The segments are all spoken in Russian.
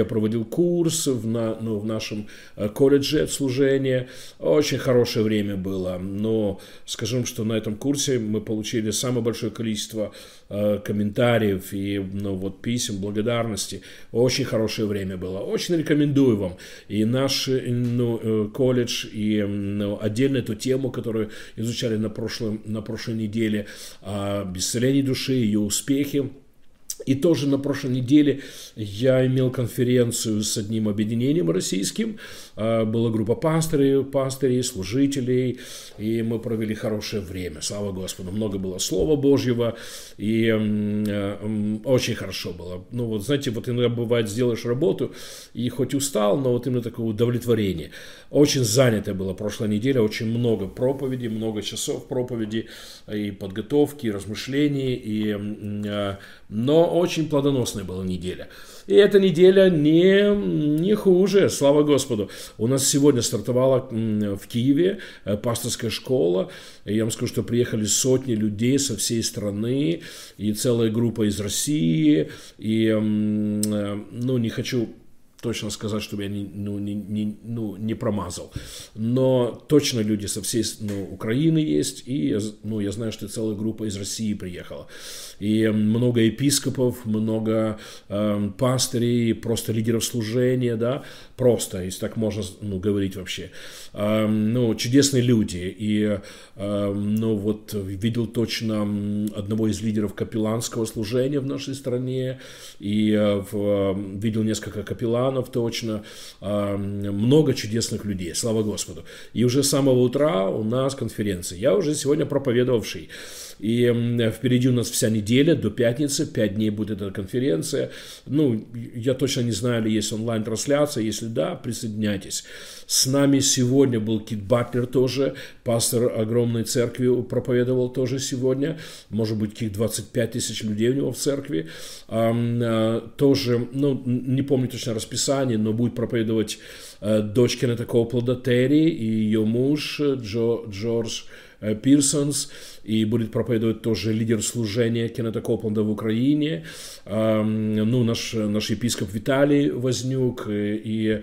я проводил курс в, на, ну, в нашем колледже служения. Очень хорошее время было. Но скажем, что на этом курсе мы получили самое большое количество комментариев и ну, вот, писем благодарности. Очень хорошее время было. Очень рекомендую вам. И наш ну, колледж, и ну, отдельно эту тему, которую изучали на, прошлом, на прошлой неделе, о исцелении души, ее успехи. И тоже на прошлой неделе я имел конференцию с одним объединением российским. А, была группа пастырей, пастырей, служителей, и мы провели хорошее время. Слава Господу, много было Слова Божьего, и э, очень хорошо было. Ну вот, знаете, вот иногда бывает, сделаешь работу, и хоть устал, но вот именно такое удовлетворение. Очень занятая была прошлая неделя, очень много проповедей, много часов проповеди, и подготовки, и размышлений, и, э, но очень плодоносная была неделя. И эта неделя не, не хуже, слава Господу. У нас сегодня стартовала в Киеве э, пасторская школа. И я вам скажу, что приехали сотни людей со всей страны, и целая группа из России. И, э, ну, не хочу точно сказать, чтобы я не, ну, не, не, ну, не промазал. Но точно люди со всей ну, Украины есть, и ну, я знаю, что целая группа из России приехала. И много епископов, много э, пастырей, просто лидеров служения, да, просто, если так можно ну, говорить вообще. Э, ну, чудесные люди. И, э, ну, вот видел точно одного из лидеров капелланского служения в нашей стране, и э, в, видел несколько капелланов, ветеранов точно, а, много чудесных людей, слава Господу. И уже с самого утра у нас конференция. Я уже сегодня проповедовавший. И впереди у нас вся неделя до пятницы, пять дней будет эта конференция. Ну, я точно не знаю, ли есть онлайн-трансляция. Если да, присоединяйтесь. С нами сегодня был Кит Батлер тоже, пастор огромной церкви проповедовал тоже сегодня. Может быть, каких 25 тысяч людей у него в церкви. А, тоже, ну, не помню точно расписание, но будет проповедовать э, дочь Кеннета Коплда Терри и ее муж э, Джо, Джордж Э, Пирсонс, и будет проповедовать тоже лидер служения Кеннета Копланда в Украине, ну, наш, наш епископ Виталий Вознюк, э, и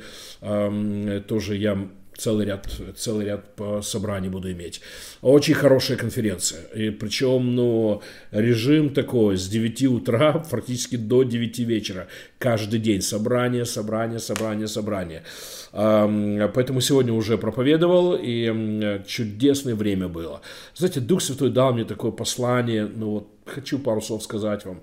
тоже я целый ряд, целый ряд собраний буду иметь. Очень хорошая конференция. И причем, ну, режим такой с 9 утра практически до 9 вечера. Каждый день собрание, собрание, собрание, собрание. Поэтому сегодня уже проповедовал, и чудесное время было. Знаете, Дух Святой дал мне такое послание, ну вот хочу пару слов сказать вам.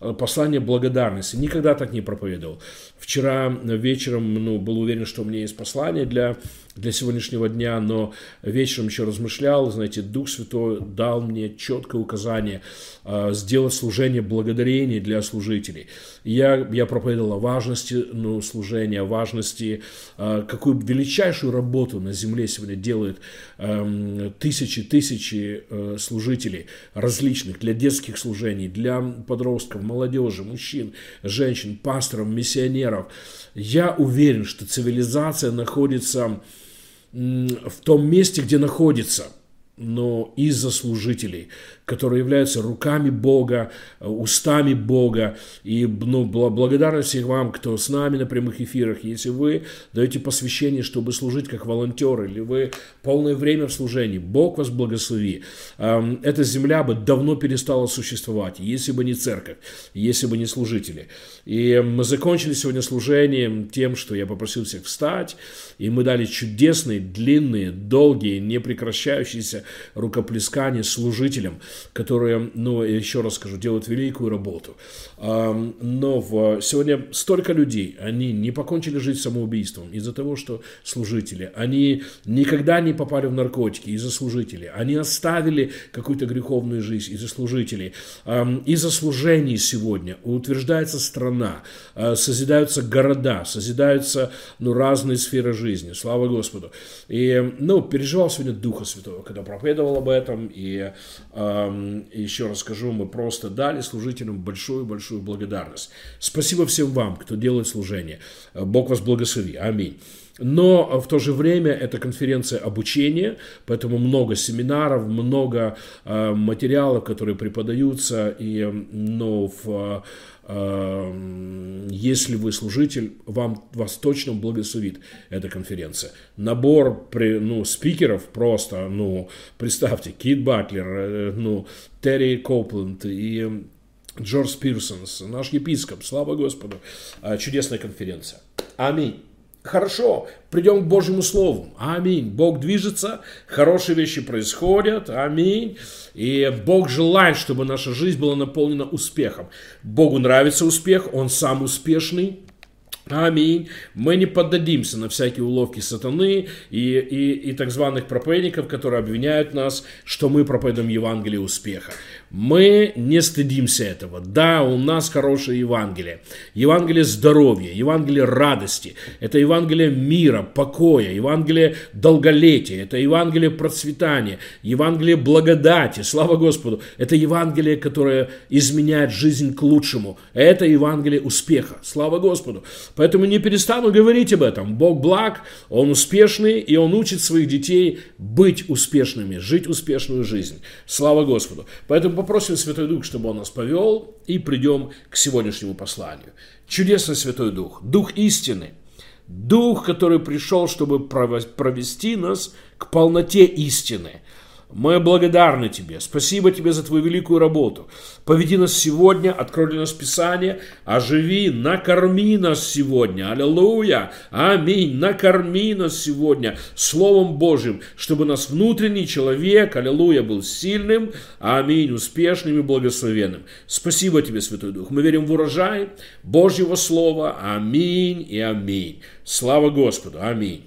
Э, послание благодарности. Никогда так не проповедовал. Вчера вечером ну, был уверен, что у меня есть послание для, для сегодняшнего дня, но вечером еще размышлял, знаете, Дух Святой дал мне четкое указание э, сделать служение благодарения для служителей. Я, я проповедовал о важности ну, служения, важности, э, какую величайшую работу на земле сегодня делают э, тысячи, тысячи э, служителей различных для детских служений, для подростков, молодежи, мужчин, женщин, пасторов, миссионеров. Я уверен, что цивилизация находится в том месте, где находится, но из-за служителей, которые являются руками Бога, э, устами Бога. И ну, благодарность всех вам, кто с нами на прямых эфирах. Если вы даете посвящение, чтобы служить как волонтер, или вы полное время в служении, Бог вас благослови. Эм, эта земля бы давно перестала существовать, если бы не церковь, если бы не служители. И мы закончили сегодня служение тем, что я попросил всех встать, и мы дали чудесные, длинные, долгие, непрекращающиеся рукоплескания служителям, которые, ну, еще раз скажу, делают великую работу. Но сегодня столько людей, они не покончили жизнь самоубийством из-за того, что служители, они никогда не попали в наркотики из-за служителей, они оставили какую-то греховную жизнь из-за служителей. Из-за служений сегодня утверждается страна, а, созидаются города, созидаются ну, разные сферы жизни. Слава Господу. И, ну, переживал сегодня Духа Святого, когда проповедовал об этом, и еще раз скажу, мы просто дали служителям большую-большую благодарность. Спасибо всем вам, кто делает служение. Бог вас благослови. Аминь. Но в то же время это конференция обучения, поэтому много семинаров, много э, материалов, которые преподаются, и ну, в, э, если вы служитель, вам, вас точно благословит эта конференция. Набор при, ну, спикеров просто, ну, представьте, Кит Батлер, э, ну, Терри Копленд и Джордж Пирсонс, наш епископ, слава Господу, э, чудесная конференция. Аминь. Хорошо, придем к Божьему Слову. Аминь. Бог движется, хорошие вещи происходят. Аминь. И Бог желает, чтобы наша жизнь была наполнена успехом. Богу нравится успех, Он сам успешный. Аминь. Мы не поддадимся на всякие уловки сатаны и, и, и так званых проповедников, которые обвиняют нас, что мы проповедуем Евангелие успеха. Мы не стыдимся этого. Да, у нас хорошее Евангелие. Евангелие здоровья, Евангелие радости. Это Евангелие мира, покоя, Евангелие долголетия. Это Евангелие процветания, Евангелие благодати. Слава Господу. Это Евангелие, которое изменяет жизнь к лучшему. Это Евангелие успеха. Слава Господу. Поэтому не перестану говорить об этом. Бог благ, Он успешный, и Он учит своих детей быть успешными, жить успешную жизнь. Слава Господу. Поэтому попросим Святой Дух, чтобы Он нас повел, и придем к сегодняшнему посланию. Чудесный Святой Дух, Дух истины, Дух, который пришел, чтобы провести нас к полноте истины – мы благодарны Тебе. Спасибо Тебе за Твою великую работу. Поведи нас сегодня, открой для нас Писание, оживи, накорми нас сегодня. Аллилуйя. Аминь. Накорми нас сегодня Словом Божьим, чтобы нас внутренний человек, аллилуйя, был сильным, аминь, успешным и благословенным. Спасибо Тебе, Святой Дух. Мы верим в урожай Божьего Слова. Аминь и аминь. Слава Господу. Аминь.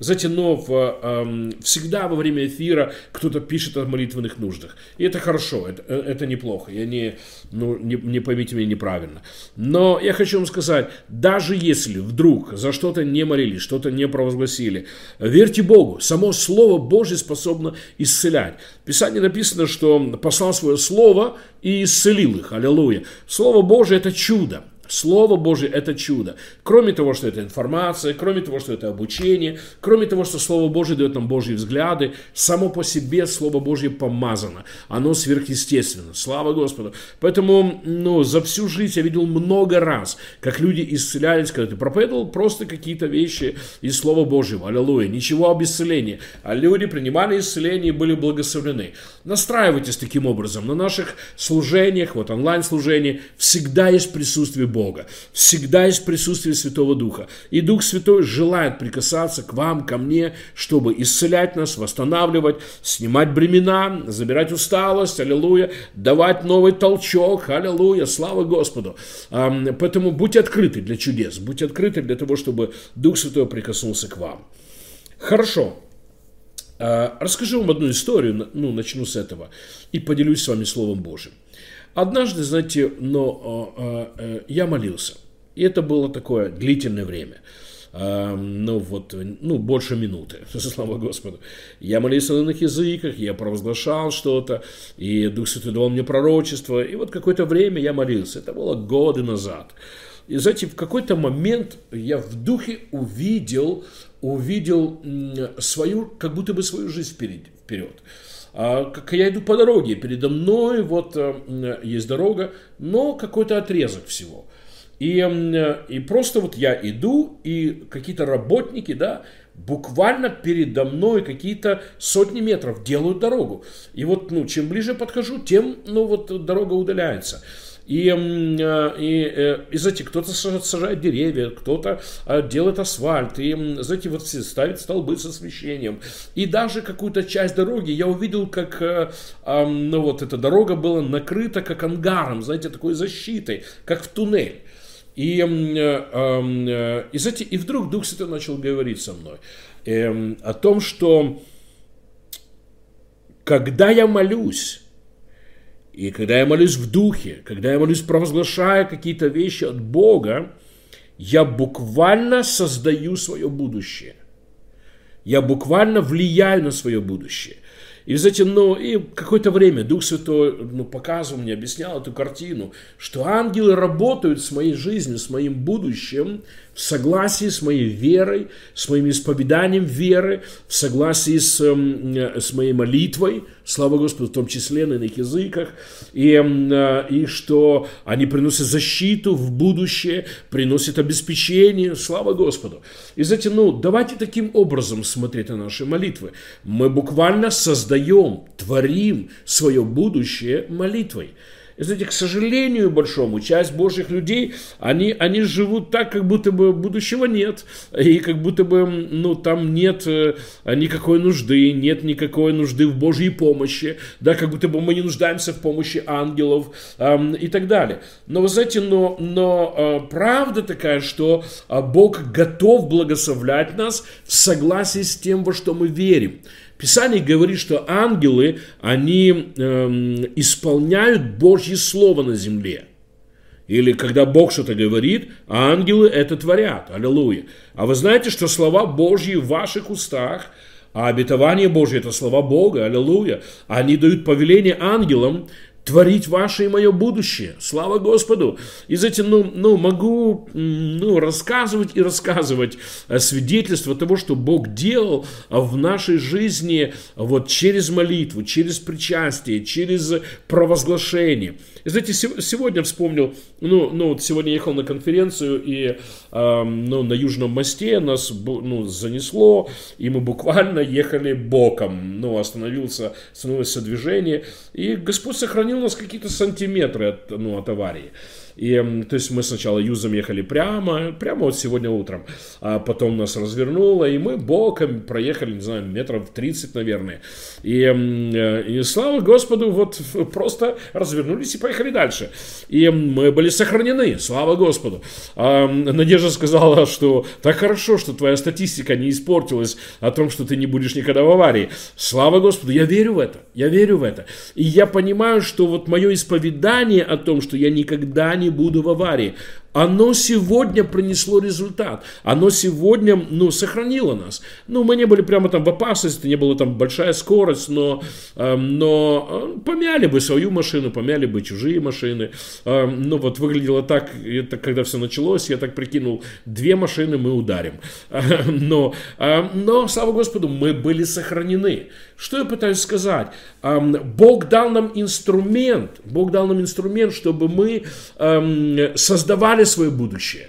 Знаете, но в, э, всегда во время эфира кто-то пишет о молитвенных нуждах. И это хорошо, это, э, это неплохо. Я не, ну, не, не поймите меня неправильно. Но я хочу вам сказать, даже если вдруг за что-то не молились, что-то не провозгласили, верьте Богу, само Слово Божье способно исцелять. В Писании написано, что послал свое Слово и исцелил их. Аллилуйя. Слово Божье – это чудо. Слово Божье – это чудо. Кроме того, что это информация, кроме того, что это обучение, кроме того, что Слово Божье дает нам Божьи взгляды, само по себе Слово Божье помазано. Оно сверхъестественно. Слава Господу. Поэтому ну, за всю жизнь я видел много раз, как люди исцелялись, когда ты проповедовал просто какие-то вещи из Слова Божьего. Аллилуйя. Ничего об исцелении. А люди принимали исцеление и были благословлены. Настраивайтесь таким образом. На наших служениях, вот онлайн-служении, всегда есть присутствие Бога. Бога. Всегда есть присутствие Святого Духа. И Дух Святой желает прикасаться к вам, ко мне, чтобы исцелять нас, восстанавливать, снимать бремена, забирать усталость, аллилуйя, давать новый толчок, аллилуйя, слава Господу. Поэтому будьте открыты для чудес, будьте открыты для того, чтобы Дух Святой прикоснулся к вам. Хорошо. А, расскажу вам одну историю, ну, начну с этого, и поделюсь с вами Словом Божьим. Однажды, знаете, но э, э, я молился. И это было такое длительное время. Э, ну, вот, ну, больше минуты, слава Господу. Я молился на иных языках, я провозглашал что-то, и Дух Святой давал мне пророчество. И вот какое-то время я молился. Это было годы назад. И, знаете, в какой-то момент я в духе увидел, увидел свою, как будто бы свою жизнь вперед. вперед. А, как я иду по дороге, передо мной вот э, есть дорога, но какой-то отрезок всего. И, и просто вот я иду, и какие-то работники, да, буквально передо мной какие-то сотни метров делают дорогу. И вот, ну, чем ближе подхожу, тем, ну, вот дорога удаляется. И, э, и, э, и знаете, кто-то сажает деревья, кто-то э, делает асфальт, и, знаете, вот ставит столбы с освещением. И даже какую-то часть дороги я увидел, как ну, вот эта дорога была накрыта как ангаром, знаете, такой защитой, как в туннель. И, и, знаете, и вдруг Дух Святой начал говорить со мной эм, о том, что когда я молюсь, и когда я молюсь в духе, когда я молюсь, провозглашая какие-то вещи от Бога, я буквально создаю свое будущее. Я буквально влияю на свое будущее. И, знаете, ну, и какое-то время Дух Святой ну, показывал мне, объяснял эту картину, что ангелы работают с моей жизнью, с моим будущим, в согласии с моей верой, с моим исповеданием веры, в согласии с, эм, с моей молитвой, слава Господу, в том числе на иных языках, и, э, и что они приносят защиту в будущее, приносят обеспечение, слава Господу. И знаете, ну, давайте таким образом смотреть на наши молитвы. Мы буквально создаем, творим свое будущее молитвой. И знаете, к сожалению большому, часть Божьих людей, они, они живут так, как будто бы будущего нет. И как будто бы, ну, там нет э, никакой нужды, нет никакой нужды в Божьей помощи. Да, как будто бы мы не нуждаемся в помощи ангелов эм, и так далее. Но вы знаете, но, но э, правда такая, что э, Бог готов благословлять нас в согласии с тем, во что мы верим. Писание говорит, что ангелы, они эм, исполняют Божье Слово на земле. Или когда Бог что-то говорит, ангелы это творят. Аллилуйя. А вы знаете, что слова Божьи в ваших устах, а обетование Божье – это слова Бога, аллилуйя. Они дают повеление ангелам творить ваше и мое будущее. Слава Господу! И знаете, ну, ну могу ну, рассказывать и рассказывать э, свидетельство того, что Бог делал в нашей жизни вот через молитву, через причастие, через провозглашение. И знаете, сегодня вспомнил, ну, ну вот сегодня ехал на конференцию, и э, ну, на Южном мосте нас ну, занесло, и мы буквально ехали боком. Ну, остановился, остановилось движение, и Господь сохранил у нас какие-то сантиметры от, ну, от аварии. И, то есть мы сначала юзом ехали прямо, прямо вот сегодня утром, а потом нас развернуло, и мы боком проехали, не знаю, метров 30, наверное. И, э, и слава Господу, вот просто развернулись и поехали дальше. И мы были сохранены, слава Господу. А Надежда сказала, что так хорошо, что твоя статистика не испортилась о том, что ты не будешь никогда в аварии. Слава Господу, я верю в это, я верю в это. И я понимаю, что вот мое исповедание о том, что я никогда не буду в аварии оно сегодня принесло результат. Оно сегодня, ну, сохранило нас. Ну, мы не были прямо там в опасности, не была там большая скорость, но, э, но э, помяли бы свою машину, помяли бы чужие машины. Э, ну, вот выглядело так, это когда все началось, я так прикинул, две машины мы ударим. Но, э, но, слава Господу, мы были сохранены. Что я пытаюсь сказать? Бог дал нам инструмент, Бог дал нам инструмент, чтобы мы создавали свое будущее.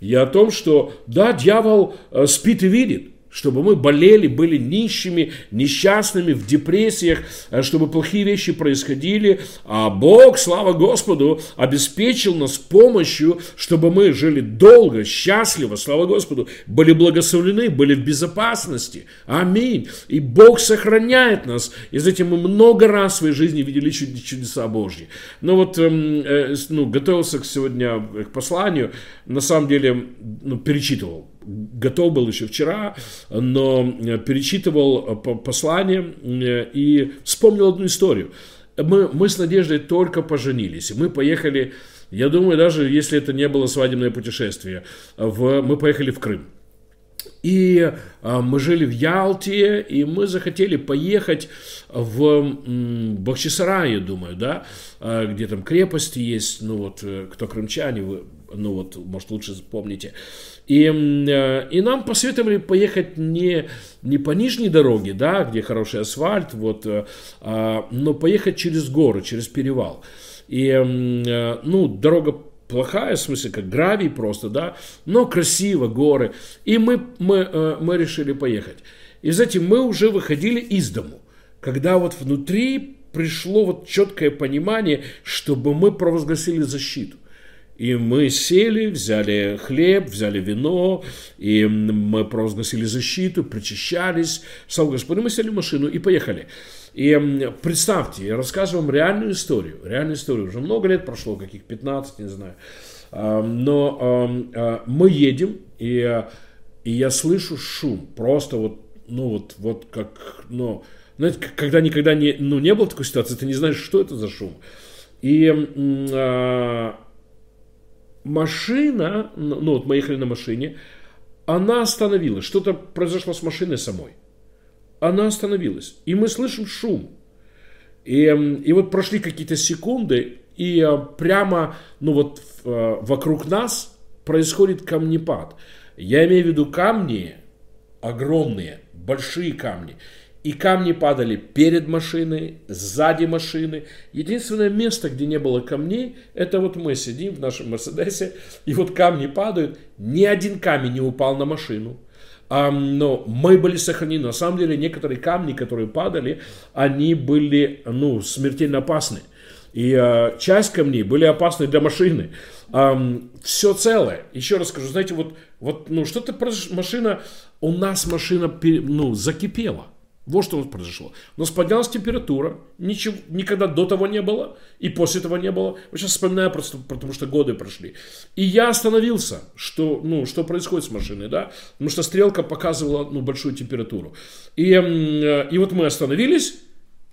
И о том, что да, дьявол э, спит и видит, чтобы мы болели, были нищими, несчастными, в депрессиях, э, чтобы плохие вещи происходили, а Бог, слава Господу, обеспечил нас помощью, чтобы мы жили долго, счастливо, слава Господу, были благословлены, были в безопасности. Аминь. И Бог сохраняет нас. И затем мы много раз в своей жизни видели чудеса Божьи. Но вот эм, э, ну, готовился сегодня к посланию, на самом деле ну, перечитывал готов был еще вчера, но э, перечитывал э, послание э, и вспомнил одну историю. Мы, мы с Надеждой только поженились, мы поехали, я думаю, даже если это не было свадебное путешествие, в, мы поехали в Крым. И а, мы жили в Ялте, и мы захотели поехать в м, я думаю, да, а, где там крепости есть, ну вот, кто крымчане, вы, ну вот, может, лучше запомните. И, э, и нам посоветовали поехать не, не по нижней дороге, да, где хороший асфальт, вот, э, а, но поехать через горы, через перевал. И, э, ну, дорога плохая, в смысле, как гравий просто, да, но красиво, горы. И мы, мы, мы решили поехать. И затем мы уже выходили из дому, когда вот внутри пришло вот четкое понимание, чтобы мы провозгласили защиту. И мы сели, взяли хлеб, взяли вино, и мы провозгласили защиту, причащались. Слава Господу, мы сели в машину и поехали. И представьте, я рассказываю вам реальную историю. Реальную историю. Уже много лет прошло, каких 15, не знаю. А, но а, мы едем, и, и я слышу шум. Просто вот, ну вот, вот как, ну, знаете, когда никогда не, ну, не было такой ситуации, ты не знаешь, что это за шум. И а, машина, ну, ну вот мы ехали на машине, она остановилась, что-то произошло с машиной самой. она остановилась. И мы слышим шум. И, и вот прошли какие-то секунды, и э, прямо, ну вот э, вокруг нас происходит камнепад. Я имею в виду камни огромные, большие камни. И камни падали перед машиной, сзади машины. Единственное место, где не было камней, это вот мы сидим в нашем Мерседесе, и вот камни падают. Ни один камень не упал на машину. Но мы были сохранены. На самом деле, некоторые камни, которые падали, они были ну, смертельно опасны. И а, часть камней были опасны для машины. А, все целое. Еще раз скажу, знаете, вот, вот ну, что-то машина, у нас машина ну, закипела. Вот что у нас произошло. У нас поднялась температура, ничего, никогда до того не было, и после этого не было. Я сейчас вспоминаю просто, потому что годы прошли. И я остановился, что, ну, что происходит с машиной, да, потому что стрелка показывала ну, большую температуру. И, э, и вот мы остановились,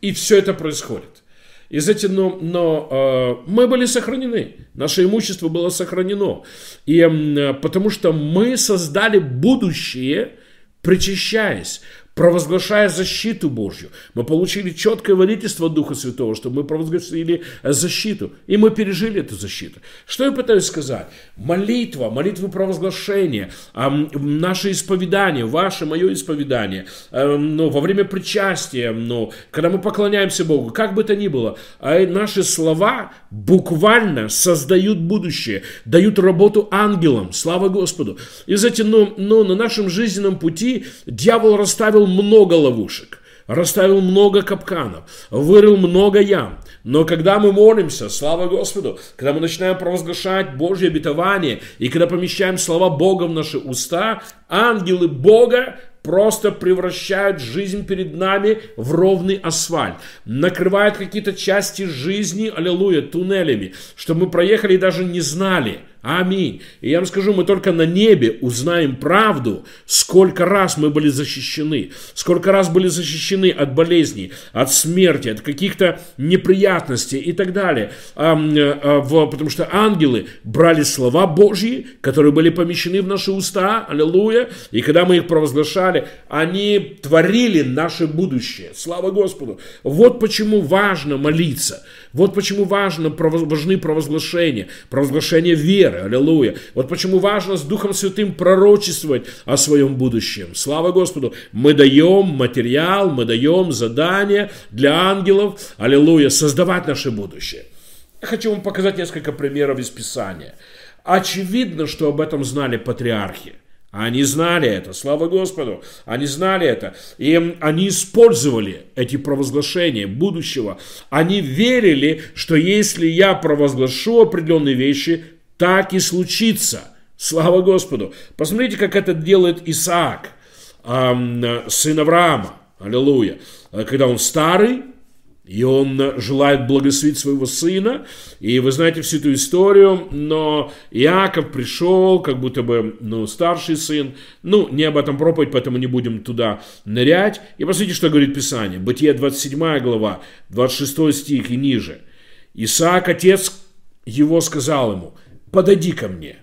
и все это происходит. Из этих, но, но э, мы были сохранены, наше имущество было сохранено. И, э, потому что мы создали будущее, причащаясь провозглашая защиту Божью. Мы получили четкое водительство Духа Святого, что мы провозгласили защиту, и мы пережили эту защиту. Что я пытаюсь сказать? Молитва, молитвы провозглашения, наше исповедание, ваше, мое исповедание, но во время причастия, но когда мы поклоняемся Богу, как бы то ни было, а наши слова буквально создают будущее, дают работу ангелам, слава Господу. И, знаете, но, но на нашем жизненном пути дьявол расставил расставил много ловушек, расставил много капканов, вырыл много ям. Но когда мы молимся, слава Господу, когда мы начинаем провозглашать Божье обетование, и когда помещаем слова Бога в наши уста, ангелы Бога просто превращают жизнь перед нами в ровный асфальт, накрывают какие-то части жизни, аллилуйя, туннелями, что мы проехали и даже не знали – Аминь. И я вам скажу, мы только на небе узнаем правду, сколько раз мы были защищены, сколько раз были защищены от болезней, от смерти, от каких-то неприятностей и так далее. А, а, потому что ангелы брали слова Божьи, которые были помещены в наши уста, аллилуйя, и когда мы их провозглашали, они творили наше будущее. Слава Господу. Вот почему важно молиться. Вот почему важно, важны провозглашения, провозглашение веры, аллилуйя. Вот почему важно с Духом Святым пророчествовать о своем будущем. Слава Господу. Мы даем материал, мы даем задание для ангелов, аллилуйя, создавать наше будущее. Я хочу вам показать несколько примеров из Писания. Очевидно, что об этом знали патриархи. Они знали это, слава Господу, они знали это. И они использовали эти провозглашения будущего. Они верили, что если я провозглашу определенные вещи, так и случится. Слава Господу. Посмотрите, как это делает Исаак, сын Авраама. Аллилуйя. Когда он старый, и он желает благословить своего сына. И вы знаете всю эту историю, но Иаков пришел, как будто бы, ну, старший сын. Ну, не об этом проповедь, поэтому не будем туда нырять. И посмотрите, что говорит Писание. Бытие 27 глава, 26 стих и ниже. Исаак, отец его, сказал ему, подойди ко мне,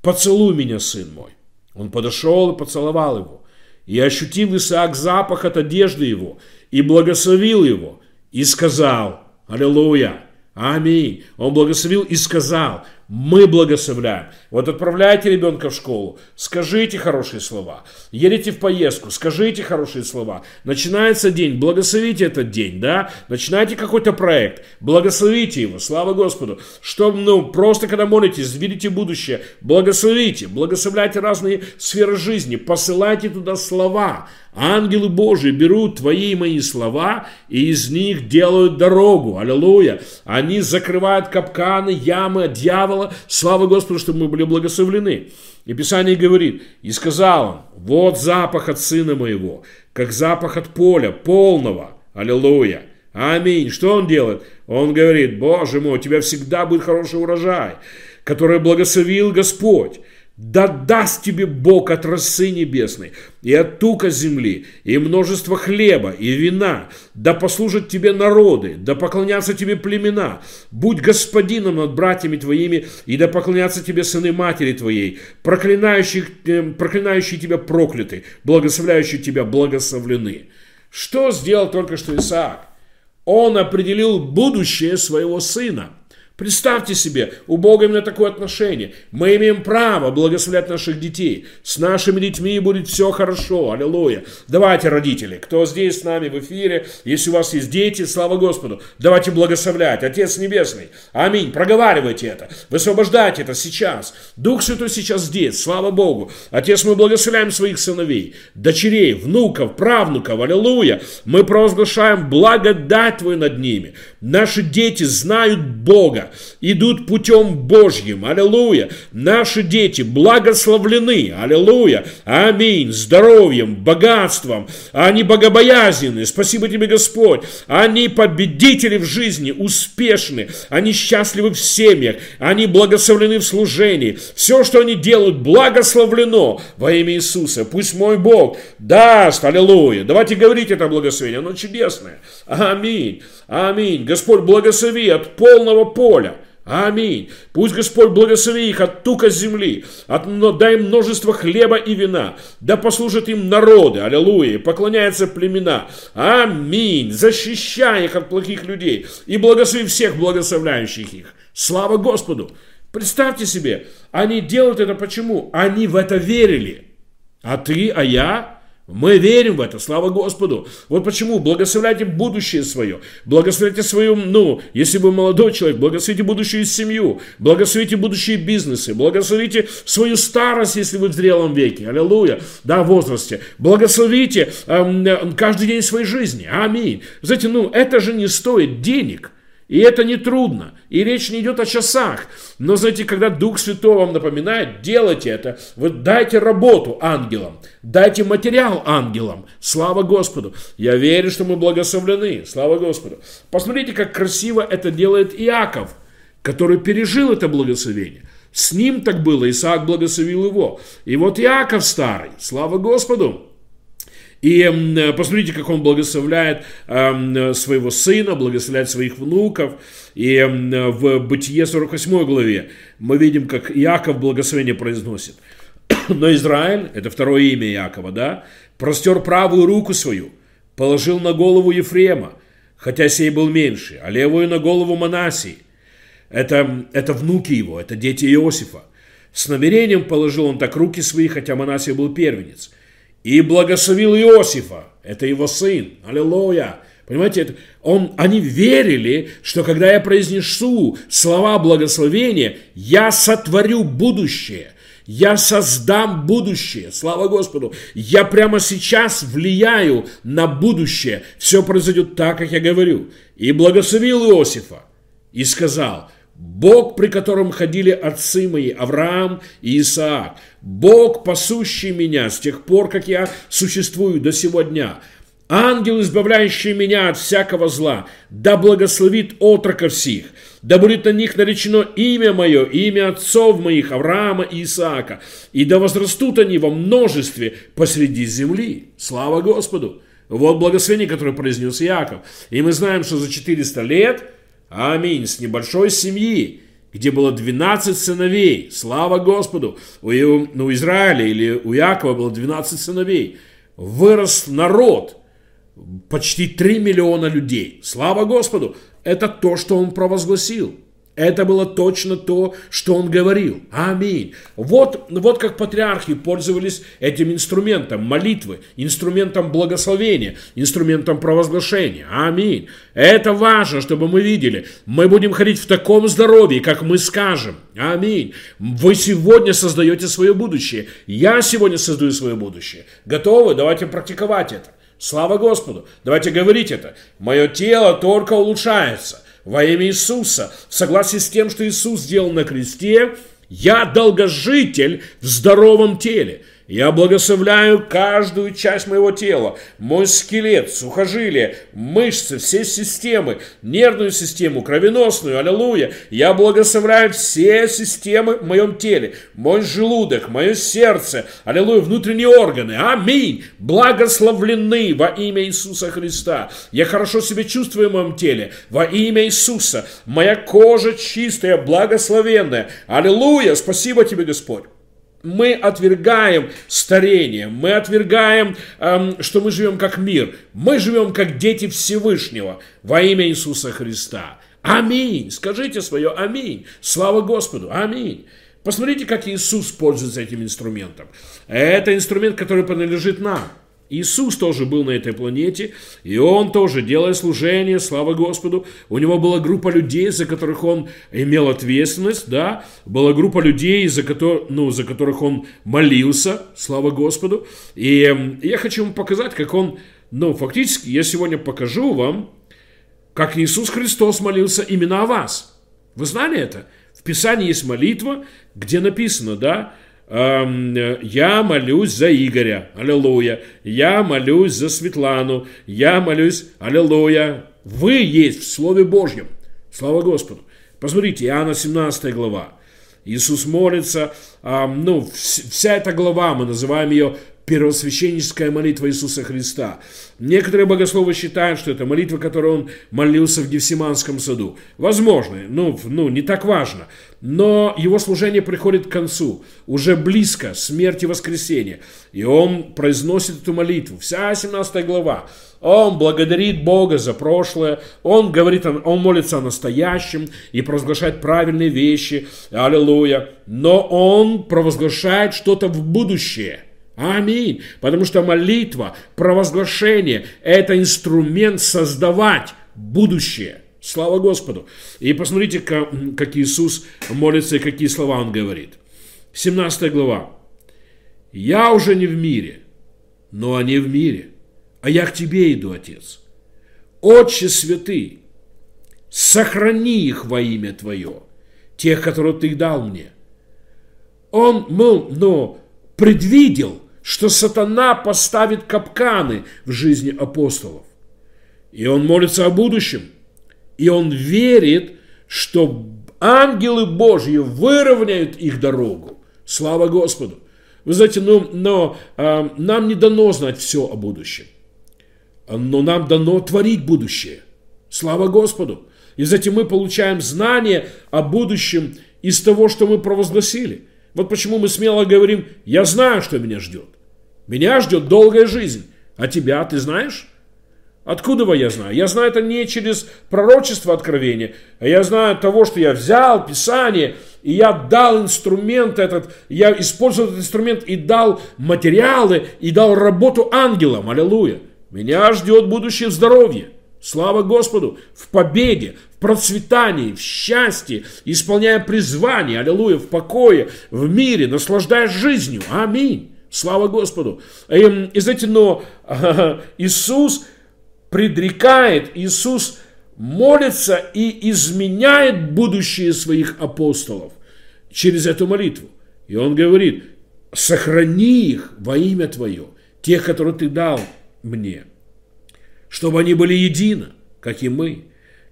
поцелуй меня, сын мой. Он подошел и поцеловал его. И ощутил Исаак запах от одежды его, и благословил его – и сказал, аллилуйя, аминь. Он благословил и сказал, мы благословляем. Вот отправляйте ребенка в школу, скажите хорошие слова. Едете в поездку, скажите хорошие слова. Начинается день, благословите этот день, да? Начинайте какой-то проект, благословите его, слава Господу. Что, ну, просто когда молитесь, видите будущее, благословите, благословляйте разные сферы жизни, посылайте туда слова. Ангелы Божии берут твои и мои слова и из них делают дорогу. Аллилуйя. Они закрывают капканы, ямы дьявола, дьявола. Слава Господу, чтобы мы были благословлены. И Писание говорит, и сказал он, вот запах от сына моего, как запах от поля полного. Аллилуйя. Аминь. Что он делает? Он говорит, Боже мой, у тебя всегда будет хороший урожай, который благословил Господь. Да даст тебе Бог от росы небесной, и от тука земли, и множество хлеба, и вина, да послужат тебе народы, да поклонятся тебе племена, будь господином над братьями твоими, и да поклонятся тебе сыны матери твоей, проклинающие, э, проклинающие тебя прокляты, благословляющие тебя благословлены. Что сделал только что Исаак? Он определил будущее своего сына – Представьте себе, у Бога именно такое отношение. Мы имеем право благословлять наших детей. С нашими детьми будет все хорошо. Аллилуйя. Давайте, родители, кто здесь с нами в эфире, если у вас есть дети, слава Господу, давайте благословлять. Отец Небесный. Аминь. Проговаривайте это. Высвобождайте это сейчас. Дух Святой сейчас здесь. Слава Богу. Отец, мы благословляем своих сыновей, дочерей, внуков, правнуков. Аллилуйя. Мы провозглашаем благодать Твою над ними. Наши дети знают Бога идут путем Божьим. Аллилуйя. Наши дети благословлены. Аллилуйя. Аминь. Здоровьем, богатством. Они богобоязненны. Спасибо тебе, Господь. Они победители в жизни, успешны. Они счастливы в семьях. Они благословлены в служении. Все, что они делают, благословлено во имя Иисуса. Пусть мой Бог даст. Аллилуйя. Давайте говорить это благословение. Оно чудесное. Аминь. Аминь. Господь, благослови от полного поля. Аминь. Пусть Господь благослови их от тука земли, от, но дай им множество хлеба и вина, да послужат им народы, аллилуйя, поклоняются племена. Аминь. Защищай их от плохих людей и благослови всех благословляющих их. Слава Господу. Представьте себе, они делают это почему? Они в это верили. А ты, а я мы верим в это, слава Господу. Вот почему благословляйте будущее свое, благословляйте свою, ну, если вы молодой человек, благословите будущую семью, благословите будущие бизнесы, благословите свою старость, если вы в зрелом веке, аллилуйя, да, в возрасте. Благословите э, каждый день своей жизни, аминь. Знаете, ну, это же не стоит денег – и это не трудно. И речь не идет о часах. Но знаете, когда Дух Святой вам напоминает, делайте это. Вы дайте работу ангелам. Дайте материал ангелам. Слава Господу. Я верю, что мы благословлены. Слава Господу. Посмотрите, как красиво это делает Иаков, который пережил это благословение. С ним так было, Исаак благословил его. И вот Иаков старый, слава Господу, и э, посмотрите, как он благословляет эм, своего сына, благословляет своих внуков. И эм, в Бытие 48 главе мы видим, как Иаков благословение произносит. Но Израиль, это второе имя Иакова, да, простер правую руку свою, положил на голову Ефрема, хотя сей был меньше, а левую на голову Манасии. Это, это внуки его, это дети Иосифа. С намерением положил он так руки свои, хотя Манасия был первенец – и благословил Иосифа. Это его сын. Аллилуйя. Понимаете, это, он, они верили, что когда я произнесу слова благословения, я сотворю будущее. Я создам будущее. Слава Господу. Я прямо сейчас влияю на будущее. Все произойдет так, как я говорю. И благословил Иосифа. И сказал, Бог, при котором ходили отцы мои, Авраам и Исаак, Бог, пасущий меня с тех пор, как я существую до сего дня, ангел, избавляющий меня от всякого зла, да благословит отроков сих, да будет на них наречено имя мое, имя отцов моих, Авраама и Исаака, и да возрастут они во множестве посреди земли. Слава Господу! Вот благословение, которое произнес Иаков. И мы знаем, что за 400 лет – Аминь. С небольшой семьи, где было 12 сыновей. Слава Господу. У, ну, у Израиля или у Якова было 12 сыновей. Вырос народ. Почти 3 миллиона людей. Слава Господу. Это то, что он провозгласил. Это было точно то, что он говорил. Аминь. Вот, вот как патриархи пользовались этим инструментом молитвы, инструментом благословения, инструментом провозглашения. Аминь. Это важно, чтобы мы видели. Мы будем ходить в таком здоровье, как мы скажем. Аминь. Вы сегодня создаете свое будущее. Я сегодня создаю свое будущее. Готовы? Давайте практиковать это. Слава Господу. Давайте говорить это. Мое тело только улучшается во имя Иисуса, в согласии с тем, что Иисус сделал на кресте, я долгожитель в здоровом теле – я благословляю каждую часть моего тела, мой скелет, сухожилие, мышцы, все системы, нервную систему, кровеносную, аллилуйя. Я благословляю все системы в моем теле, мой желудок, мое сердце, аллилуйя, внутренние органы. Аминь. Благословлены во имя Иисуса Христа. Я хорошо себя чувствую в моем теле во имя Иисуса. Моя кожа чистая, благословенная. Аллилуйя. Спасибо тебе, Господь. Мы отвергаем старение, мы отвергаем, эм, что мы живем как мир. Мы живем как дети Всевышнего во имя Иисуса Христа. Аминь. Скажите свое аминь. Слава Господу. Аминь. Посмотрите, как Иисус пользуется этим инструментом. Это инструмент, который принадлежит нам. Иисус тоже был на этой планете, и Он тоже, делая служение, слава Господу, у Него была группа людей, за которых Он имел ответственность, да, была группа людей, за, котор, ну, за которых Он молился, слава Господу. И я хочу вам показать, как Он, ну, фактически, я сегодня покажу вам, как Иисус Христос молился именно о вас. Вы знали это? В Писании есть молитва, где написано, да, я молюсь за Игоря, аллилуйя, я молюсь за Светлану, я молюсь, аллилуйя. Вы есть в Слове Божьем. Слава Господу. Посмотрите, Иоанна 17 глава. Иисус молится, ну, вся эта глава, мы называем ее первосвященническая молитва Иисуса Христа. Некоторые богословы считают, что это молитва, которую он молился в Гефсиманском саду. Возможно, ну, ну не так важно. Но его служение приходит к концу, уже близко, смерти воскресения. И он произносит эту молитву. Вся 17 глава. Он благодарит Бога за прошлое, он говорит, он молится о настоящем и провозглашает правильные вещи, аллилуйя. Но он провозглашает что-то в будущее – Аминь. Потому что молитва, провозглашение – это инструмент создавать будущее. Слава Господу. И посмотрите, как, Иисус молится и какие слова Он говорит. 17 глава. «Я уже не в мире, но они в мире, а я к Тебе иду, Отец. Отче святый, сохрани их во имя Твое, тех, которые Ты дал мне». Он, мол, но предвидел – что сатана поставит капканы в жизни апостолов. И он молится о будущем. И он верит, что ангелы Божьи выровняют их дорогу. Слава Господу. Вы знаете, но, но э, нам не дано знать все о будущем. Но нам дано творить будущее. Слава Господу. И затем мы получаем знание о будущем из того, что мы провозгласили. Вот почему мы смело говорим, я знаю, что меня ждет. Меня ждет долгая жизнь. А тебя ты знаешь? Откуда я знаю? Я знаю это не через пророчество откровения, а я знаю от того, что я взял Писание, и я дал инструмент этот, я использовал этот инструмент и дал материалы, и дал работу ангелам. Аллилуйя. Меня ждет будущее здоровье. Слава Господу! В победе, в процветании, в счастье, исполняя призвание, аллилуйя, в покое, в мире, наслаждаясь жизнью. Аминь. Слава Господу. И, знаете, но Иисус предрекает, Иисус молится и изменяет будущее своих апостолов через эту молитву. И он говорит, сохрани их во имя Твое, тех, которые Ты дал мне, чтобы они были едины, как и мы.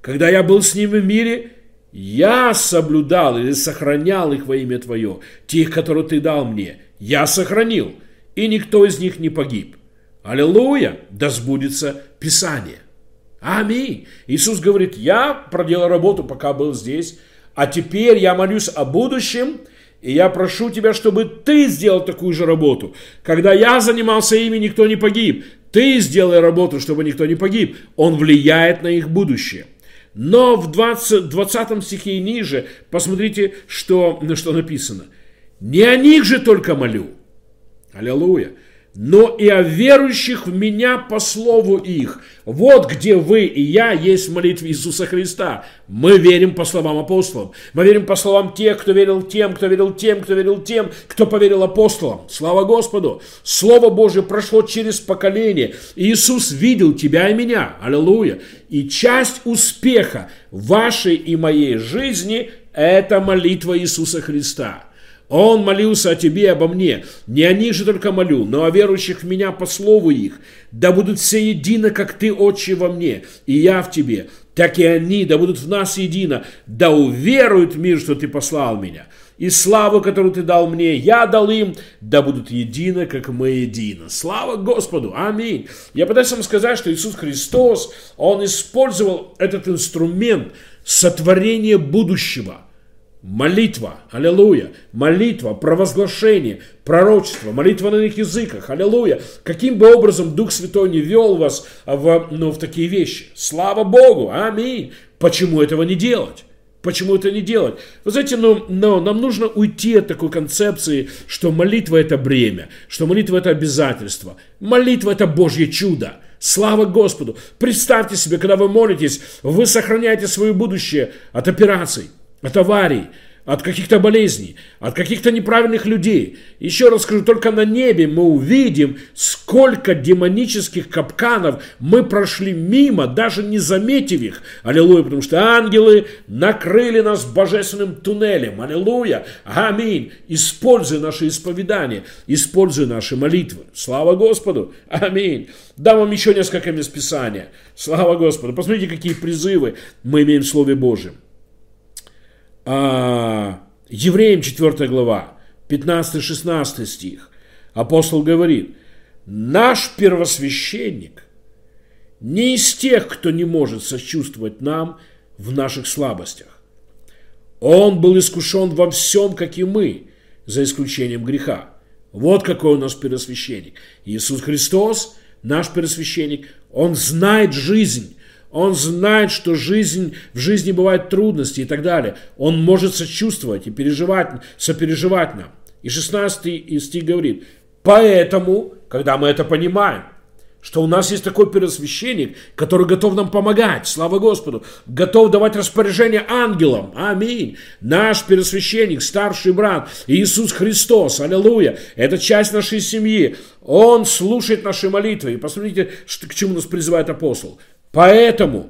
Когда я был с ними в мире, я соблюдал или сохранял их во имя Твое, тех, которые Ты дал мне – я сохранил, и никто из них не погиб. Аллилуйя, да сбудется Писание. Аминь. Иисус говорит, я проделал работу, пока был здесь, а теперь я молюсь о будущем, и я прошу тебя, чтобы ты сделал такую же работу. Когда я занимался ими, никто не погиб. Ты сделай работу, чтобы никто не погиб. Он влияет на их будущее. Но в 20, 20 стихе и ниже, посмотрите, что, что написано. Не о них же только молю. Аллилуйя. Но и о верующих в меня по слову их. Вот где вы и я есть в молитве Иисуса Христа. Мы верим по словам апостолов. Мы верим по словам тех, кто верил тем, кто верил тем, кто верил тем, кто поверил апостолам. Слава Господу. Слово Божье прошло через поколение. Иисус видел тебя и меня. Аллилуйя. И часть успеха вашей и моей жизни – это молитва Иисуса Христа. Он молился о тебе и обо мне. Не о них же только молю, но о верующих в меня по слову их. Да будут все едины, как ты, Отче, во мне, и я в тебе. Так и они, да будут в нас едино. Да уверуют в мир, что ты послал меня. И славу, которую ты дал мне, я дал им, да будут едины, как мы едины. Слава Господу! Аминь! Я пытаюсь вам сказать, что Иисус Христос, Он использовал этот инструмент сотворения будущего – молитва, аллилуйя, молитва, провозглашение, пророчество, молитва на иных языках, аллилуйя. Каким бы образом Дух Святой не вел вас в, ну, в такие вещи? Слава Богу, аминь. Почему этого не делать? Почему это не делать? Вы знаете, ну, но нам нужно уйти от такой концепции, что молитва это бремя, что молитва это обязательство. Молитва это Божье чудо. Слава Господу! Представьте себе, когда вы молитесь, вы сохраняете свое будущее от операций, от аварий, от каких-то болезней, от каких-то неправильных людей. Еще раз скажу, только на небе мы увидим, сколько демонических капканов мы прошли мимо, даже не заметив их. Аллилуйя, потому что ангелы накрыли нас божественным туннелем. Аллилуйя, аминь. Используй наше исповедание, используй наши молитвы. Слава Господу, аминь. Дам вам еще несколько мест Писания. Слава Господу. Посмотрите, какие призывы мы имеем в Слове Божьем а, Евреям 4 глава, 15-16 стих, апостол говорит, наш первосвященник не из тех, кто не может сочувствовать нам в наших слабостях. Он был искушен во всем, как и мы, за исключением греха. Вот какой у нас первосвященник. Иисус Христос, наш первосвященник, Он знает жизнь, он знает, что жизнь, в жизни бывают трудности и так далее. Он может сочувствовать и переживать, сопереживать нам. И 16 стих говорит, поэтому, когда мы это понимаем, что у нас есть такой первосвященник, который готов нам помогать, слава Господу, готов давать распоряжение ангелам, аминь. Наш первосвященник, старший брат, Иисус Христос, аллилуйя, это часть нашей семьи, Он слушает наши молитвы. И посмотрите, к чему нас призывает апостол. Поэтому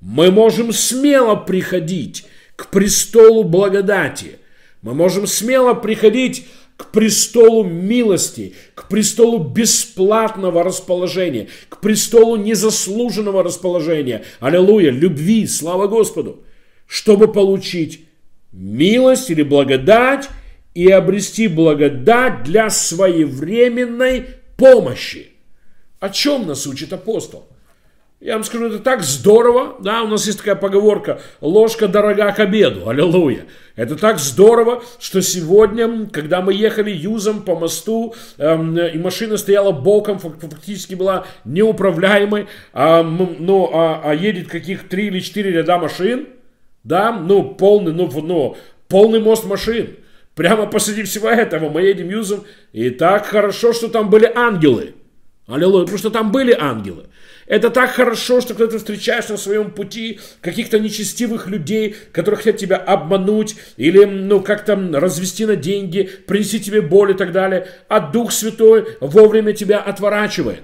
мы можем смело приходить к престолу благодати. Мы можем смело приходить к престолу милости, к престолу бесплатного расположения, к престолу незаслуженного расположения. Аллилуйя, любви, слава Господу, чтобы получить милость или благодать и обрести благодать для своевременной помощи. О чем нас учит апостол? Я вам скажу, это так здорово, да, у нас есть такая поговорка, ложка дорога к обеду, аллилуйя. Это так здорово, что сегодня, когда мы ехали юзом по мосту, эм, и машина стояла боком, фактически была неуправляемой, а, ну, а, а едет каких три или четыре ряда машин, да, ну, полный, ну, ну, полный мост машин. Прямо посреди всего этого мы едем юзом, и так хорошо, что там были ангелы. Аллилуйя, потому что там были ангелы. Это так хорошо, что когда ты встречаешь на своем пути каких-то нечестивых людей, которые хотят тебя обмануть или, ну, как-то развести на деньги, принести тебе боль и так далее, а Дух Святой вовремя тебя отворачивает.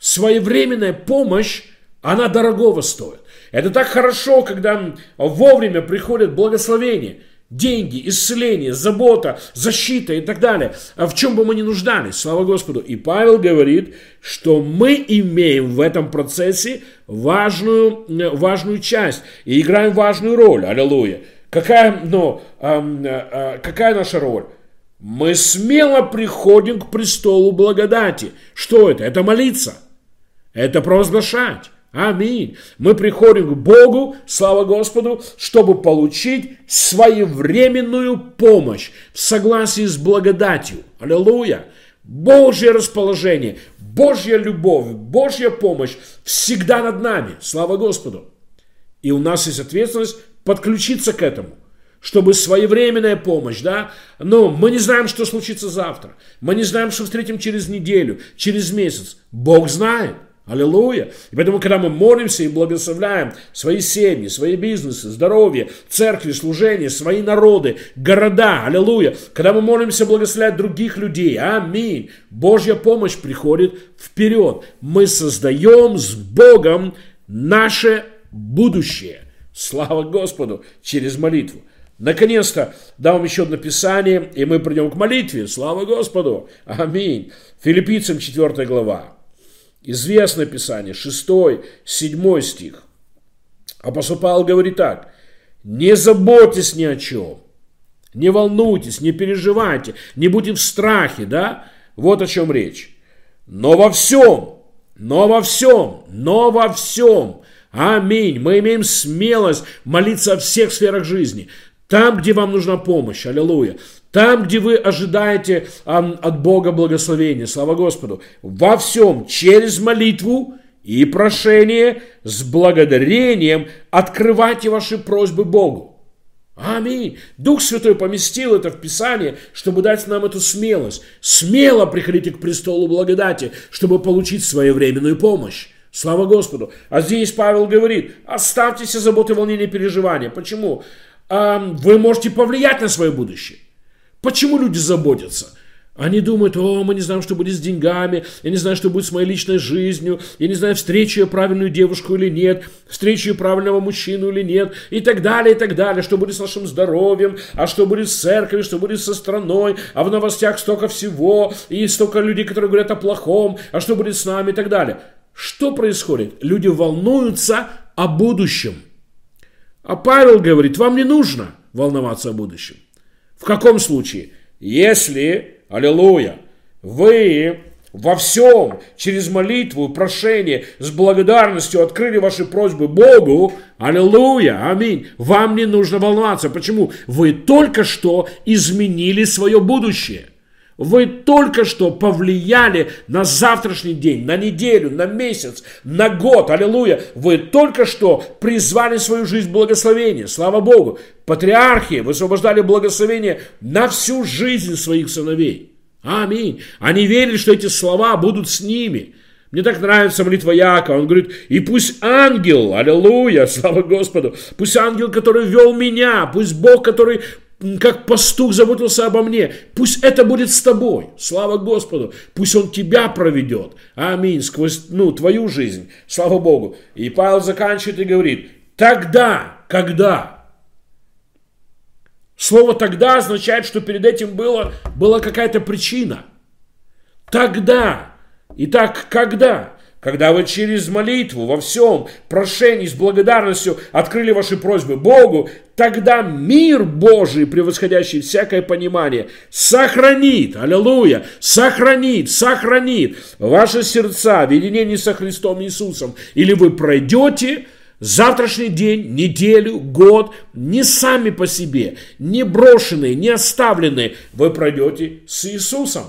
Своевременная помощь, она дорогого стоит. Это так хорошо, когда вовремя приходит благословение – деньги, исцеление, забота, защита и так далее. А в чем бы мы ни нуждались, слава Господу. И Павел говорит, что мы имеем в этом процессе важную, важную часть и играем важную роль. Аллилуйя. Какая, ну, какая наша роль? Мы смело приходим к престолу благодати. Что это? Это молиться. Это провозглашать. Аминь. Мы приходим к Богу, слава Господу, чтобы получить своевременную помощь в согласии с благодатью. Аллилуйя. Божье расположение, Божья любовь, Божья помощь всегда над нами. Слава Господу. И у нас есть ответственность подключиться к этому чтобы своевременная помощь, да, но мы не знаем, что случится завтра, мы не знаем, что встретим через неделю, через месяц, Бог знает. Аллилуйя. И поэтому, когда мы молимся и благословляем свои семьи, свои бизнесы, здоровье, церкви, служение, свои народы, города, аллилуйя, когда мы молимся благословлять других людей, аминь, Божья помощь приходит вперед. Мы создаем с Богом наше будущее. Слава Господу через молитву. Наконец-то дам вам еще одно писание, и мы придем к молитве. Слава Господу. Аминь. Филиппийцам 4 глава. Известное Писание, 6, 7 стих. Апостол Павел говорит так. Не заботьтесь ни о чем. Не волнуйтесь, не переживайте, не будьте в страхе, да? Вот о чем речь. Но во всем, но во всем, но во всем. Аминь. Мы имеем смелость молиться о всех сферах жизни. там, где вам нужна помощь, аллилуйя, там, где вы ожидаете от Бога благословения, слава Господу, во всем через молитву и прошение с благодарением открывайте ваши просьбы Богу. Аминь. Дух Святой поместил это в Писание, чтобы дать нам эту смелость. Смело приходите к престолу благодати, чтобы получить своевременную помощь. Слава Господу. А здесь Павел говорит, оставьте все заботы, волнения, переживания. Почему? Вы можете повлиять на свое будущее. Почему люди заботятся? Они думают, о, мы не знаем, что будет с деньгами, я не знаю, что будет с моей личной жизнью, я не знаю, встречу я правильную девушку или нет, встречу я правильного мужчину или нет, и так далее, и так далее, что будет с нашим здоровьем, а что будет с церковью, что будет со страной, а в новостях столько всего, и столько людей, которые говорят о плохом, а что будет с нами и так далее. Что происходит? Люди волнуются о будущем. А Павел говорит, вам не нужно волноваться о будущем. В каком случае? Если, аллилуйя, вы во всем через молитву прошение с благодарностью открыли ваши просьбы Богу, аллилуйя, аминь, вам не нужно волноваться. Почему? Вы только что изменили свое будущее. Вы только что повлияли на завтрашний день, на неделю, на месяц, на год. Аллилуйя. Вы только что призвали свою жизнь благословения. Слава Богу. Патриархи высвобождали благословение на всю жизнь своих сыновей. Аминь. Они верили, что эти слова будут с ними. Мне так нравится молитва Якова. Он говорит, и пусть ангел, аллилуйя, слава Господу, пусть ангел, который вел меня, пусть Бог, который как пастух заботился обо мне. Пусть это будет с тобой. Слава Господу. Пусть Он тебя проведет. Аминь. Сквозь ну, твою жизнь. Слава Богу. И Павел заканчивает и говорит, тогда, когда? Слово «тогда» означает, что перед этим было, была какая-то причина. Тогда. Итак, когда? Когда вы через молитву во всем прошении с благодарностью открыли ваши просьбы Богу, тогда мир Божий, превосходящий всякое понимание, сохранит, аллилуйя, сохранит, сохранит ваши сердца в единении со Христом Иисусом. Или вы пройдете завтрашний день, неделю, год, не сами по себе, не брошенные, не оставленные, вы пройдете с Иисусом.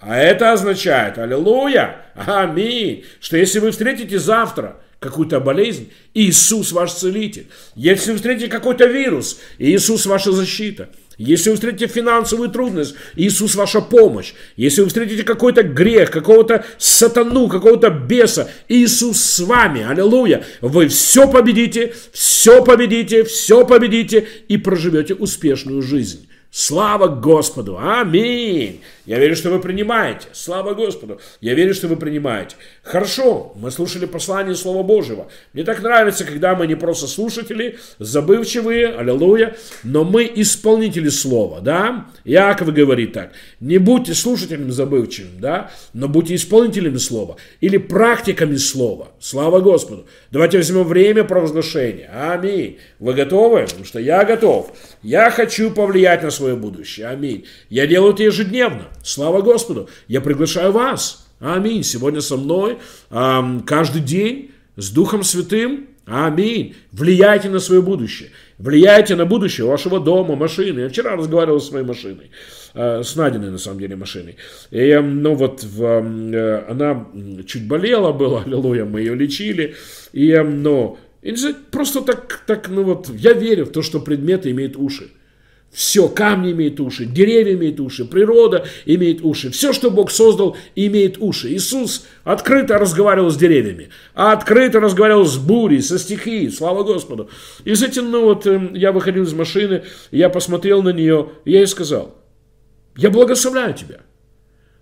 А это означает, аллилуйя, аминь, что если вы встретите завтра какую-то болезнь, Иисус ваш целитель. Если вы встретите какой-то вирус, Иисус ваша защита. Если вы встретите финансовую трудность, Иисус ваша помощь. Если вы встретите какой-то грех, какого-то сатану, какого-то беса, Иисус с вами, аллилуйя. Вы все победите, все победите, все победите и проживете успешную жизнь. Слава Господу! Аминь! Я верю, что вы принимаете. Слава Господу! Я верю, что вы принимаете. Хорошо, мы слушали послание Слова Божьего. Мне так нравится, когда мы не просто слушатели, забывчивые, аллилуйя, но мы исполнители Слова, да? Яков говорит так, не будьте слушателями забывчивыми, да, но будьте исполнителями Слова или практиками Слова. Слава Господу! Давайте возьмем время провозглашения. Аминь. Вы готовы? Потому что я готов. Я хочу повлиять на свое будущее. Аминь. Я делаю это ежедневно. Слава Господу. Я приглашаю вас. Аминь. Сегодня со мной каждый день с Духом Святым. Аминь. Влияйте на свое будущее. Влияйте на будущее вашего дома, машины. Я вчера разговаривал с моей машиной. Э, с Надиной, на самом деле, машиной. И, ну вот, в, э, она чуть болела была, аллилуйя, мы ее лечили. И, ну, просто так, так, ну вот, я верю в то, что предметы имеют уши. Все, камни имеют уши, деревья имеют уши, природа имеет уши. Все, что Бог создал, имеет уши. Иисус открыто разговаривал с деревьями, а открыто разговаривал с бурей, со стихией, слава Господу. И с этим, ну вот, эм, я выходил из машины, я посмотрел на нее, я ей сказал, я благословляю тебя.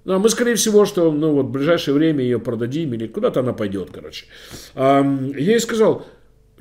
Ну, а мы, скорее всего, что, ну, вот, в ближайшее время ее продадим, или куда-то она пойдет, короче. Я ей сказал,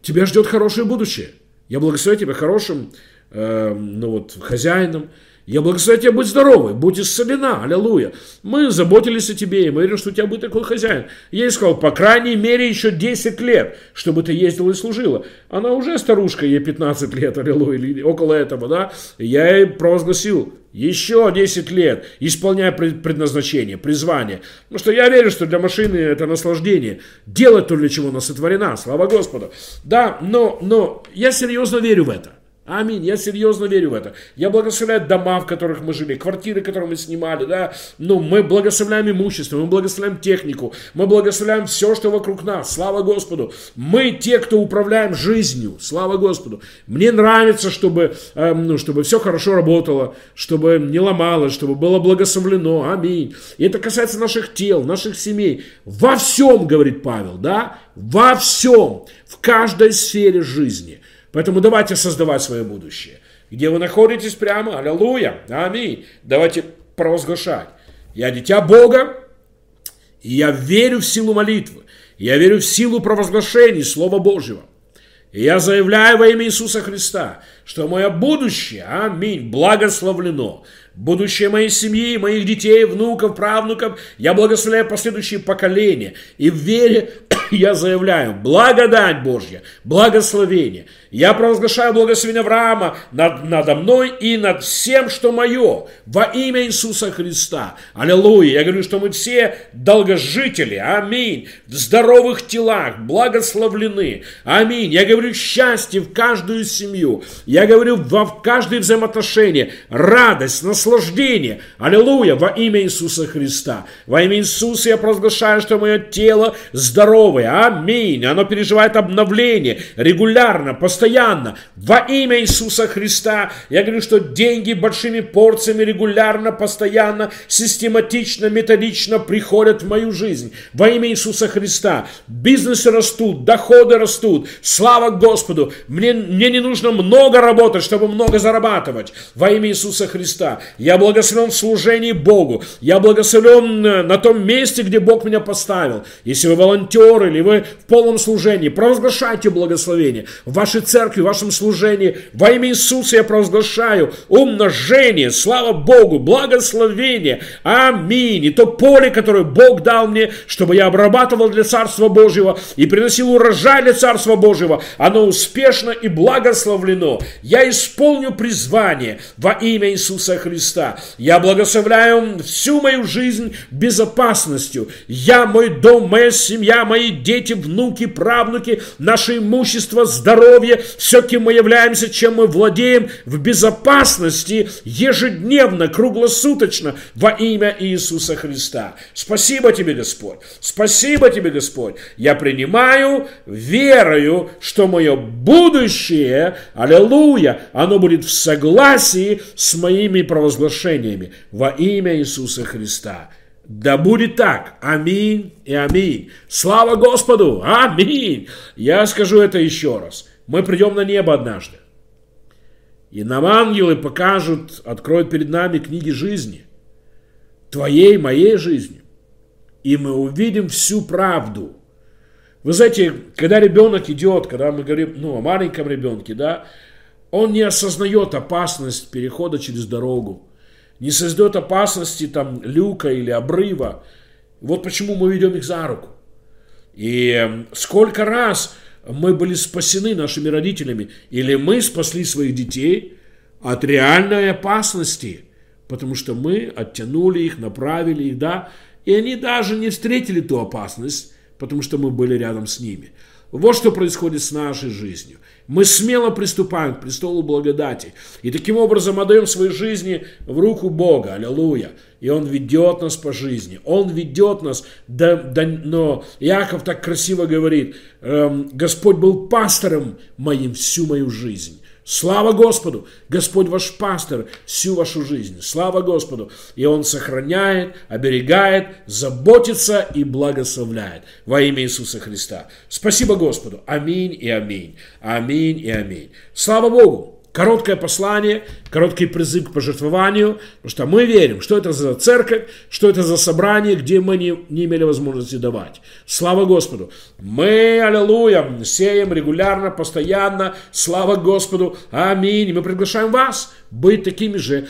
тебя ждет хорошее будущее. Я благословляю тебя хорошим э, ну вот, хозяином. Я благословляю тебя быть здоровой, будь исцелена, аллилуйя. Мы заботились о тебе, и мы верим, что у тебя будет такой хозяин. Я ей сказал, по крайней мере, еще 10 лет, чтобы ты ездила и служила. Она уже старушка, ей 15 лет, аллилуйя, или около этого, да. Я ей провозгласил, еще 10 лет, исполняя предназначение, призвание. Потому что я верю, что для машины это наслаждение. Делать то, для чего она сотворена, слава Господу. Да, но, но я серьезно верю в это. Аминь. Я серьезно верю в это. Я благословляю дома, в которых мы жили, квартиры, которые мы снимали, да. Ну, мы благословляем имущество, мы благословляем технику, мы благословляем все, что вокруг нас. Слава Господу. Мы те, кто управляем жизнью. Слава Господу. Мне нравится, чтобы, э, ну, чтобы все хорошо работало, чтобы не ломалось, чтобы было благословлено. Аминь. И это касается наших тел, наших семей. Во всем, говорит Павел, да, во всем, в каждой сфере жизни. Поэтому давайте создавать свое будущее. Где вы находитесь прямо, аллилуйя, аминь. Давайте провозглашать. Я дитя Бога, и я верю в силу молитвы. Я верю в силу провозглашений Слова Божьего. И я заявляю во имя Иисуса Христа, что мое будущее, аминь, благословлено. Будущее моей семьи, моих детей, внуков, правнуков, я благословляю последующие поколения. И в вере я заявляю, благодать Божья, благословение. Я провозглашаю благословение Авраама над, надо мной и над всем, что мое, во имя Иисуса Христа. Аллилуйя. Я говорю, что мы все долгожители, аминь, в здоровых телах, благословлены, аминь. Я говорю счастье в каждую семью. Я говорю во в каждое взаимоотношение, радость, наслаждение, аллилуйя, во имя Иисуса Христа. Во имя Иисуса я провозглашаю, что мое тело здоровое, аминь. Оно переживает обновление регулярно, постоянно. Во имя Иисуса Христа я говорю, что деньги большими порциями регулярно, постоянно, систематично, методично приходят в мою жизнь. Во имя Иисуса Христа. Бизнесы растут, доходы растут. Слава Господу. Мне, мне не нужно много работать, чтобы много зарабатывать. Во имя Иисуса Христа. Я благословен в служении Богу. Я благословен э, на том месте, где Бог меня поставил. Если вы волонтер или вы в полном служении, провозглашайте благословение. Ваши церкви, в вашем служении. Во имя Иисуса я провозглашаю умножение, слава Богу, благословение. Аминь. И то поле, которое Бог дал мне, чтобы я обрабатывал для Царства Божьего и приносил урожай для Царства Божьего, оно успешно и благословлено. Я исполню призвание во имя Иисуса Христа. Я благословляю всю мою жизнь безопасностью. Я, мой дом, моя семья, мои дети, внуки, правнуки, наше имущество, здоровье, все, кем мы являемся, чем мы владеем, в безопасности ежедневно, круглосуточно во имя Иисуса Христа. Спасибо тебе, Господь. Спасибо тебе, Господь. Я принимаю верою, что мое будущее, аллилуйя, оно будет в согласии с моими провозглашениями во имя Иисуса Христа. Да будет так. Аминь и аминь. Слава Господу. Аминь. Я скажу это еще раз. Мы придем на небо однажды. И нам ангелы покажут, откроют перед нами книги жизни. Твоей, моей жизни. И мы увидим всю правду. Вы знаете, когда ребенок идет, когда мы говорим ну, о маленьком ребенке, да, он не осознает опасность перехода через дорогу, не создает опасности там люка или обрыва. Вот почему мы ведем их за руку. И сколько раз мы были спасены нашими родителями, или мы спасли своих детей от реальной опасности, потому что мы оттянули их, направили их, да, и они даже не встретили ту опасность, потому что мы были рядом с ними. Вот что происходит с нашей жизнью. Мы смело приступаем к престолу благодати. И таким образом отдаем свои жизни в руку Бога. Аллилуйя. И Он ведет нас по жизни. Он ведет нас. Да, да, но Иаков так красиво говорит, эм, Господь был пастором моим всю мою жизнь. Слава Господу! Господь ваш пастор всю вашу жизнь. Слава Господу! И Он сохраняет, оберегает, заботится и благословляет во имя Иисуса Христа. Спасибо Господу! Аминь и аминь. Аминь и аминь. Слава Богу! Короткое послание, короткий призыв к пожертвованию, потому что мы верим, что это за церковь, что это за собрание, где мы не, не имели возможности давать. Слава Господу! Мы, аллилуйя, сеем регулярно, постоянно. Слава Господу! Аминь! Мы приглашаем вас быть такими же,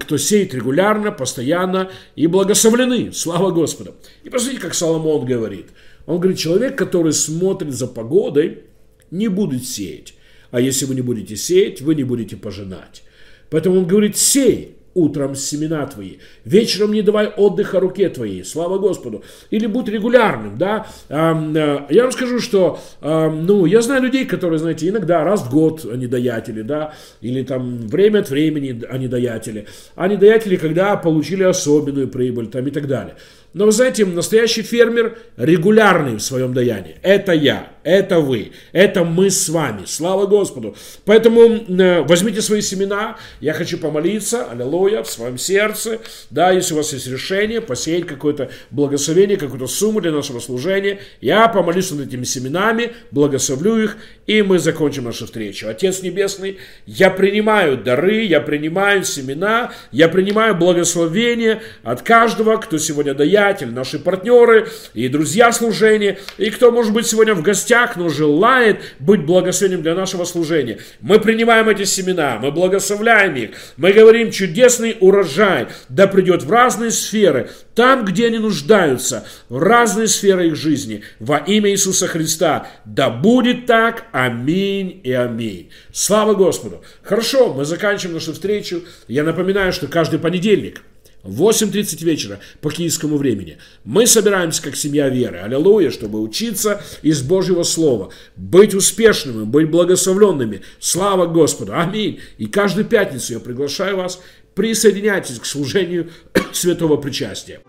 кто сеет регулярно, постоянно и благословлены. Слава Господу! И посмотрите, как Соломон говорит. Он говорит, человек, который смотрит за погодой, не будет сеять а если вы не будете сеять, вы не будете пожинать. Поэтому он говорит, сей, утром семена твои. Вечером не давай отдыха руке твоей. Слава Господу. Или будь регулярным, да. Э, я вам скажу, что, ну, я знаю людей, которые, знаете, иногда раз в год они даятели, да, или там время от времени они даятели. Они даятели, когда получили особенную прибыль, там и так далее. Но вы знаете, настоящий фермер регулярный в своем даянии. Это я, это вы, это мы с вами. Слава Господу. Поэтому э, возьмите свои семена. Я хочу помолиться, аллилуйя, в своем сердце. Да, если у вас есть решение, посеять какое-то благословение, какую-то сумму для нашего служения. Я помолюсь над этими семенами, благословлю их, и мы закончим нашу встречу. Отец Небесный, я принимаю дары, я принимаю семена, я принимаю благословение от каждого, кто сегодня дает приятель, наши партнеры и друзья служения, и кто, может быть, сегодня в гостях, но желает быть благословением для нашего служения. Мы принимаем эти семена, мы благословляем их, мы говорим чудесный урожай, да придет в разные сферы, там, где они нуждаются, в разные сферы их жизни, во имя Иисуса Христа. Да будет так. Аминь и аминь. Слава Господу. Хорошо, мы заканчиваем нашу встречу. Я напоминаю, что каждый понедельник – 8.30 вечера по киевскому времени. Мы собираемся как семья веры, аллилуйя, чтобы учиться из Божьего Слова, быть успешными, быть благословленными. Слава Господу, аминь. И каждую пятницу я приглашаю вас, присоединяйтесь к служению святого причастия.